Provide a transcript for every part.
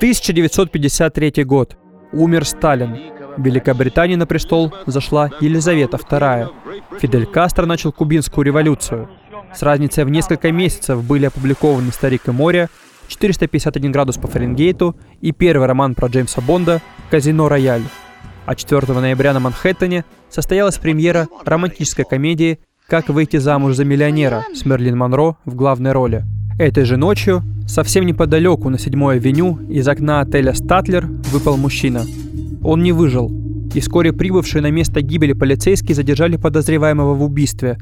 1953 год. Умер Сталин. В Великобритании на престол зашла Елизавета II. Фидель Кастро начал кубинскую революцию. С разницей в несколько месяцев были опубликованы «Старик и море», 451 градус по Фаренгейту и первый роман про Джеймса Бонда «Казино Рояль». А 4 ноября на Манхэттене состоялась премьера романтической комедии «Как выйти замуж за миллионера» с Мерлин Монро в главной роли. Этой же ночью, совсем неподалеку на 7 авеню, из окна отеля «Статлер» выпал мужчина. Он не выжил, и вскоре прибывшие на место гибели полицейские задержали подозреваемого в убийстве.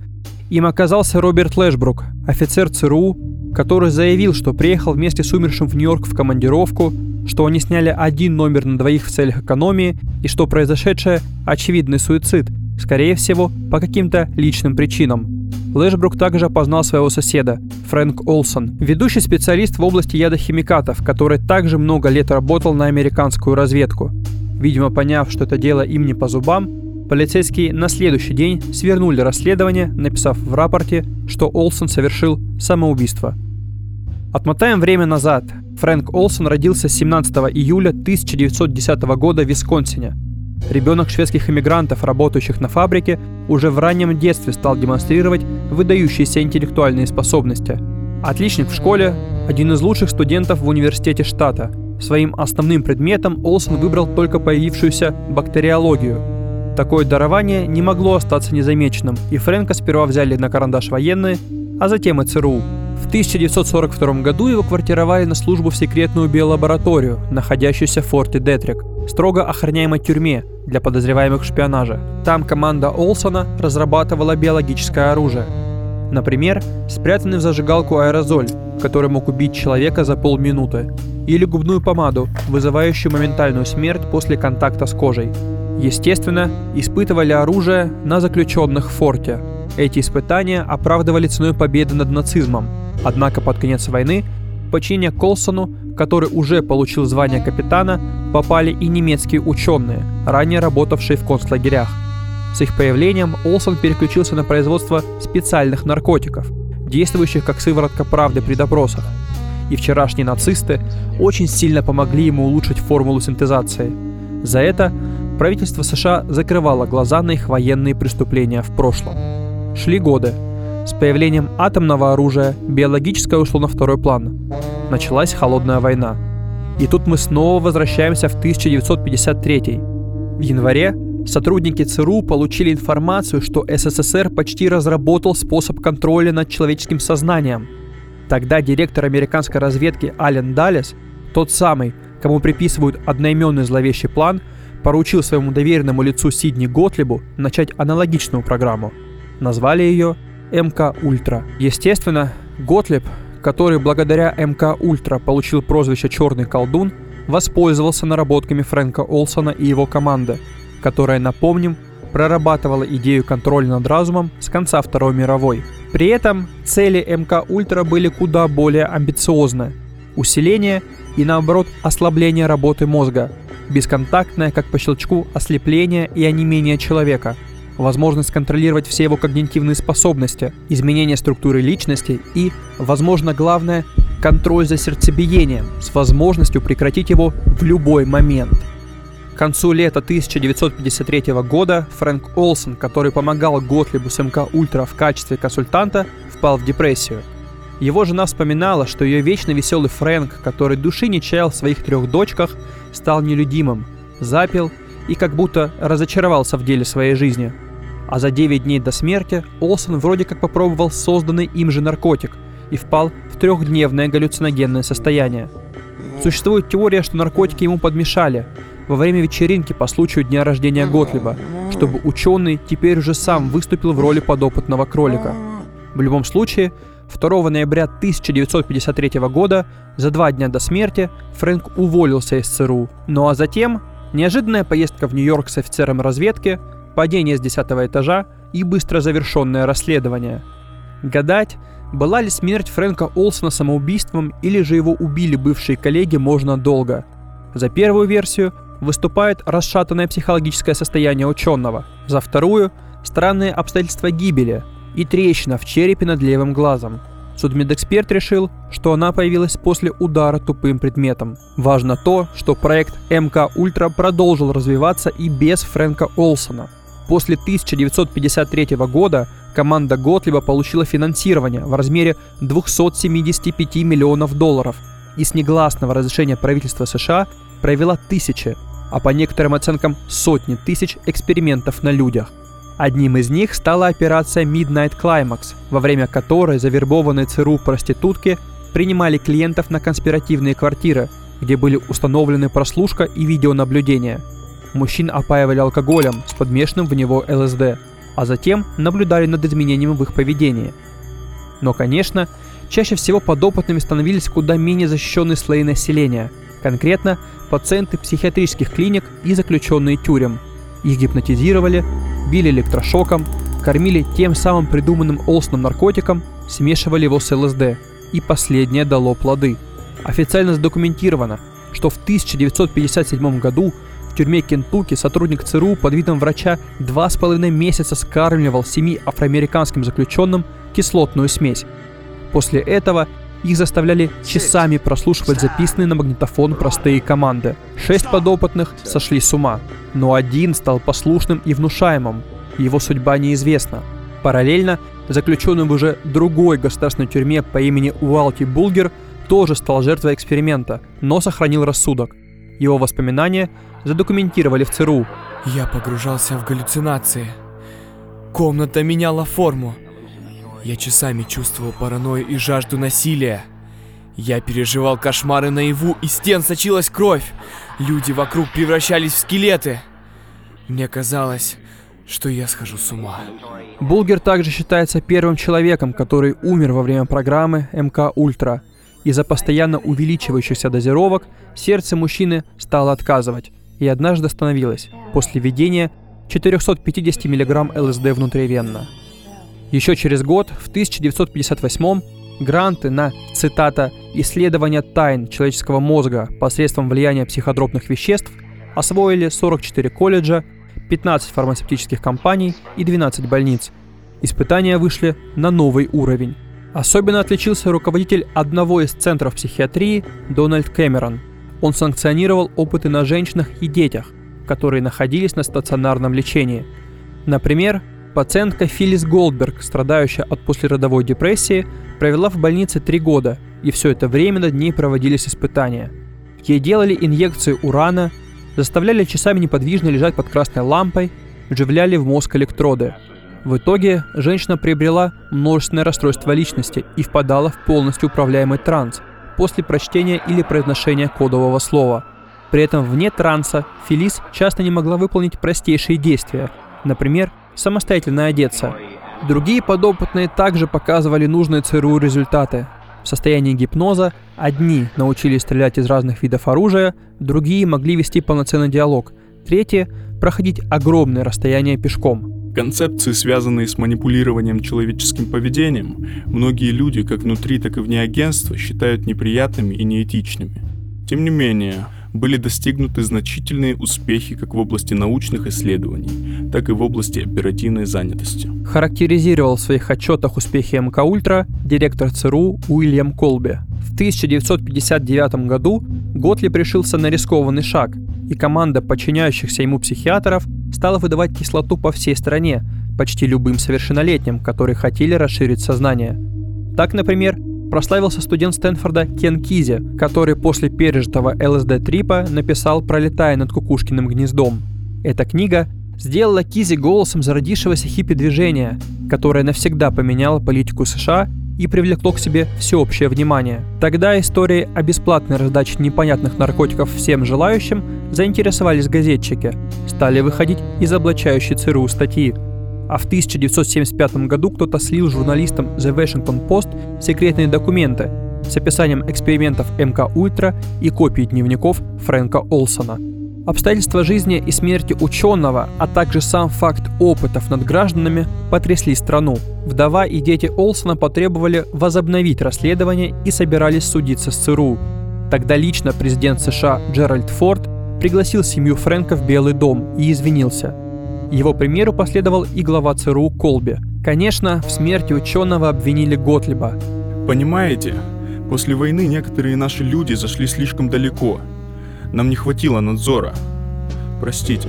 Им оказался Роберт Лэшбрук, офицер ЦРУ, который заявил, что приехал вместе с умершим в Нью-Йорк в командировку, что они сняли один номер на двоих в целях экономии и что произошедшее – очевидный суицид, скорее всего, по каким-то личным причинам. Лэшбрук также опознал своего соседа, Фрэнк Олсон, ведущий специалист в области ядохимикатов, который также много лет работал на американскую разведку. Видимо, поняв, что это дело им не по зубам, полицейские на следующий день свернули расследование, написав в рапорте, что Олсон совершил самоубийство. Отмотаем время назад. Фрэнк Олсон родился 17 июля 1910 года в Висконсине. Ребенок шведских иммигрантов, работающих на фабрике, уже в раннем детстве стал демонстрировать выдающиеся интеллектуальные способности. Отличник в школе, один из лучших студентов в университете штата – Своим основным предметом Олсен выбрал только появившуюся бактериологию. Такое дарование не могло остаться незамеченным, и Фрэнка сперва взяли на карандаш военные, а затем и ЦРУ. В 1942 году его квартировали на службу в секретную биолабораторию, находящуюся в форте Детрик, строго охраняемой тюрьме для подозреваемых в шпионаже. Там команда Олсона разрабатывала биологическое оружие. Например, спрятанный в зажигалку аэрозоль, который мог убить человека за полминуты, или губную помаду, вызывающую моментальную смерть после контакта с кожей. Естественно, испытывали оружие на заключенных в форте. Эти испытания оправдывали ценой победы над нацизмом. Однако под конец войны в подчинение Колсону, который уже получил звание капитана, попали и немецкие ученые, ранее работавшие в концлагерях. С их появлением Олсон переключился на производство специальных наркотиков, действующих как сыворотка правды при допросах. И вчерашние нацисты очень сильно помогли ему улучшить формулу синтезации. За это правительство США закрывало глаза на их военные преступления в прошлом. Шли годы. С появлением атомного оружия биологическое ушло на второй план. Началась холодная война. И тут мы снова возвращаемся в 1953. В январе Сотрудники ЦРУ получили информацию, что СССР почти разработал способ контроля над человеческим сознанием. Тогда директор американской разведки Ален Даллес, тот самый, кому приписывают одноименный зловещий план, поручил своему доверенному лицу Сидни Готлибу начать аналогичную программу. Назвали ее МК Ультра. Естественно, Готлиб, который благодаря МК Ультра получил прозвище «Черный колдун», воспользовался наработками Фрэнка Олсона и его команды – которая, напомним, прорабатывала идею контроля над разумом с конца Второй мировой. При этом цели МК Ультра были куда более амбициозны. Усиление и наоборот ослабление работы мозга, бесконтактное, как по щелчку, ослепление и онемение человека, возможность контролировать все его когнитивные способности, изменение структуры личности и, возможно, главное, контроль за сердцебиением с возможностью прекратить его в любой момент – к концу лета 1953 года Фрэнк Олсон, который помогал Готлибу с МК Ультра в качестве консультанта, впал в депрессию. Его жена вспоминала, что ее вечно веселый Фрэнк, который души не чаял в своих трех дочках, стал нелюдимым, запил и как будто разочаровался в деле своей жизни. А за 9 дней до смерти Олсон вроде как попробовал созданный им же наркотик и впал в трехдневное галлюциногенное состояние. Существует теория, что наркотики ему подмешали, во время вечеринки по случаю дня рождения Готлиба, чтобы ученый теперь уже сам выступил в роли подопытного кролика. В любом случае, 2 ноября 1953 года, за два дня до смерти, Фрэнк уволился из ЦРУ. Ну а затем неожиданная поездка в Нью-Йорк с офицером разведки, падение с 10 этажа и быстро завершенное расследование. Гадать, была ли смерть Фрэнка Олсона самоубийством или же его убили бывшие коллеги, можно долго. За первую версию выступает расшатанное психологическое состояние ученого, за вторую – странные обстоятельства гибели и трещина в черепе над левым глазом. Судмедэксперт решил, что она появилась после удара тупым предметом. Важно то, что проект МК Ультра продолжил развиваться и без Фрэнка Олсона. После 1953 года команда Готлиба получила финансирование в размере 275 миллионов долларов и с негласного разрешения правительства США провела тысячи, а по некоторым оценкам сотни тысяч экспериментов на людях. Одним из них стала операция Midnight Climax, во время которой завербованные ЦРУ проститутки принимали клиентов на конспиративные квартиры, где были установлены прослушка и видеонаблюдение. Мужчин опаивали алкоголем с подмешанным в него ЛСД, а затем наблюдали над изменением в их поведении. Но, конечно, чаще всего подопытными становились куда менее защищенные слои населения, конкретно пациенты психиатрических клиник и заключенные тюрем. Их гипнотизировали, били электрошоком, кормили тем самым придуманным Олсоном наркотиком, смешивали его с ЛСД, и последнее дало плоды. Официально задокументировано, что в 1957 году тюрьме Кентукки сотрудник ЦРУ под видом врача два с половиной месяца скармливал семи афроамериканским заключенным кислотную смесь. После этого их заставляли часами прослушивать записанные на магнитофон простые команды. Шесть подопытных сошли с ума, но один стал послушным и внушаемым. Его судьба неизвестна. Параллельно, заключенный в уже другой государственной тюрьме по имени Уалти Булгер тоже стал жертвой эксперимента, но сохранил рассудок. Его воспоминания задокументировали в ЦРУ. Я погружался в галлюцинации. Комната меняла форму. Я часами чувствовал паранойю и жажду насилия. Я переживал кошмары наяву, и стен сочилась кровь. Люди вокруг превращались в скелеты. Мне казалось, что я схожу с ума. Булгер также считается первым человеком, который умер во время программы МК Ультра. Из-за постоянно увеличивающихся дозировок сердце мужчины стало отказывать и однажды остановилось после введения 450 мг ЛСД внутривенно. Еще через год, в 1958 гранты на, цитата, «исследование тайн человеческого мозга посредством влияния психотропных веществ» освоили 44 колледжа, 15 фармацевтических компаний и 12 больниц. Испытания вышли на новый уровень. Особенно отличился руководитель одного из центров психиатрии Дональд Кэмерон. Он санкционировал опыты на женщинах и детях, которые находились на стационарном лечении. Например, Пациентка Филлис Голдберг, страдающая от послеродовой депрессии, провела в больнице три года, и все это время над ней проводились испытания. Ей делали инъекции урана, заставляли часами неподвижно лежать под красной лампой, вживляли в мозг электроды. В итоге женщина приобрела множественное расстройство личности и впадала в полностью управляемый транс после прочтения или произношения кодового слова. При этом вне транса Фелис часто не могла выполнить простейшие действия, например, самостоятельно одеться. Другие подопытные также показывали нужные ЦРУ результаты. В состоянии гипноза одни научились стрелять из разных видов оружия, другие могли вести полноценный диалог, третьи – проходить огромные расстояния пешком. Концепции, связанные с манипулированием человеческим поведением, многие люди, как внутри, так и вне агентства, считают неприятными и неэтичными. Тем не менее, были достигнуты значительные успехи как в области научных исследований, так и в области оперативной занятости. Характеризировал в своих отчетах успехи МК Ультра директор ЦРУ Уильям Колби. В 1959 году Готлиб решился на рискованный шаг, и команда подчиняющихся ему психиатров стала выдавать кислоту по всей стране, почти любым совершеннолетним, которые хотели расширить сознание. Так, например, прославился студент Стэнфорда Кен Кизи, который после пережитого ЛСД-трипа написал «Пролетая над кукушкиным гнездом». Эта книга сделала Кизи голосом зародившегося хиппи-движения, которое навсегда поменяло политику США и привлекло к себе всеобщее внимание. Тогда истории о бесплатной раздаче непонятных наркотиков всем желающим заинтересовались газетчики, стали выходить из облачающей ЦРУ статьи – а в 1975 году кто-то слил журналистам The Washington Post секретные документы с описанием экспериментов МК Ультра и копии дневников Фрэнка Олсона. Обстоятельства жизни и смерти ученого, а также сам факт опытов над гражданами потрясли страну. Вдова и дети Олсона потребовали возобновить расследование и собирались судиться с ЦРУ. Тогда лично президент США Джеральд Форд пригласил семью Фрэнка в Белый дом и извинился – его примеру последовал и глава ЦРУ Колби. Конечно, в смерти ученого обвинили Готлиба. Понимаете, после войны некоторые наши люди зашли слишком далеко. Нам не хватило надзора. Простите.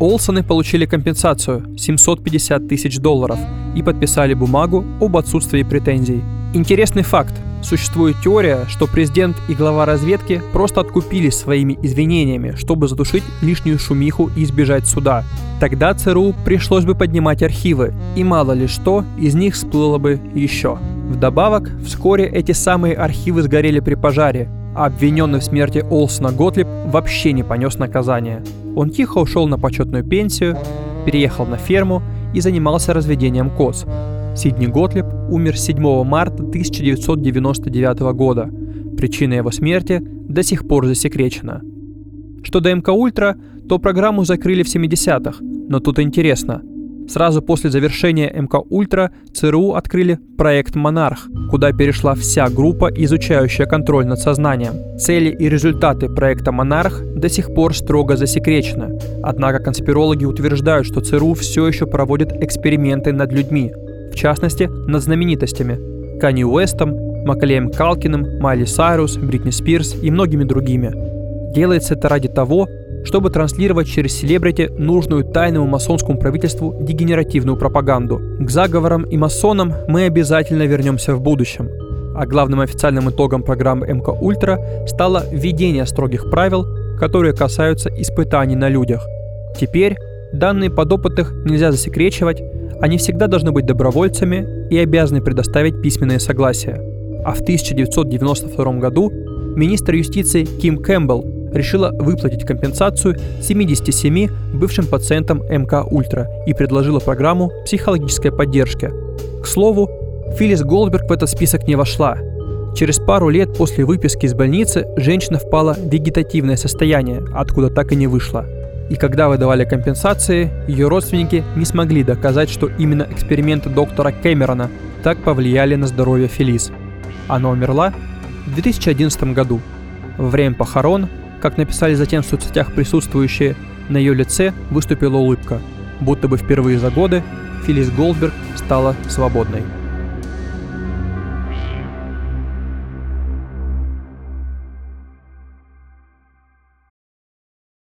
Олсоны получили компенсацию 750 тысяч долларов и подписали бумагу об отсутствии претензий. Интересный факт. Существует теория, что президент и глава разведки просто откупились своими извинениями, чтобы задушить лишнюю шумиху и избежать суда. Тогда ЦРУ пришлось бы поднимать архивы, и мало ли что из них всплыло бы еще. Вдобавок, вскоре эти самые архивы сгорели при пожаре, обвиненный в смерти Олсона Готлиб вообще не понес наказание. Он тихо ушел на почетную пенсию, переехал на ферму и занимался разведением коз. Сидни Готлиб умер 7 марта 1999 года. Причина его смерти до сих пор засекречена. Что до МК Ультра, то программу закрыли в 70-х, но тут интересно – Сразу после завершения МК Ультра ЦРУ открыли проект «Монарх», куда перешла вся группа, изучающая контроль над сознанием. Цели и результаты проекта «Монарх» до сих пор строго засекречены. Однако конспирологи утверждают, что ЦРУ все еще проводит эксперименты над людьми, в частности, над знаменитостями Канни Уэстом, Макалеем Калкиным, Майли Сайрус, Бритни Спирс и многими другими. Делается это ради того, чтобы транслировать через селебрити нужную тайному масонскому правительству дегенеративную пропаганду. К заговорам и масонам мы обязательно вернемся в будущем. А главным официальным итогом программы МК Ультра стало введение строгих правил, которые касаются испытаний на людях. Теперь данные подопытных нельзя засекречивать, они всегда должны быть добровольцами и обязаны предоставить письменное согласие. А в 1992 году министр юстиции Ким Кэмпбелл решила выплатить компенсацию 77 бывшим пациентам МК Ультра и предложила программу психологической поддержки. К слову, Филлис Голдберг в этот список не вошла. Через пару лет после выписки из больницы женщина впала в вегетативное состояние, откуда так и не вышла. И когда выдавали компенсации, ее родственники не смогли доказать, что именно эксперименты доктора Кэмерона так повлияли на здоровье Фелис. Она умерла в 2011 году. Во время похорон как написали затем в соцсетях присутствующие, на ее лице выступила улыбка, будто бы впервые за годы Филлис Голдберг стала свободной.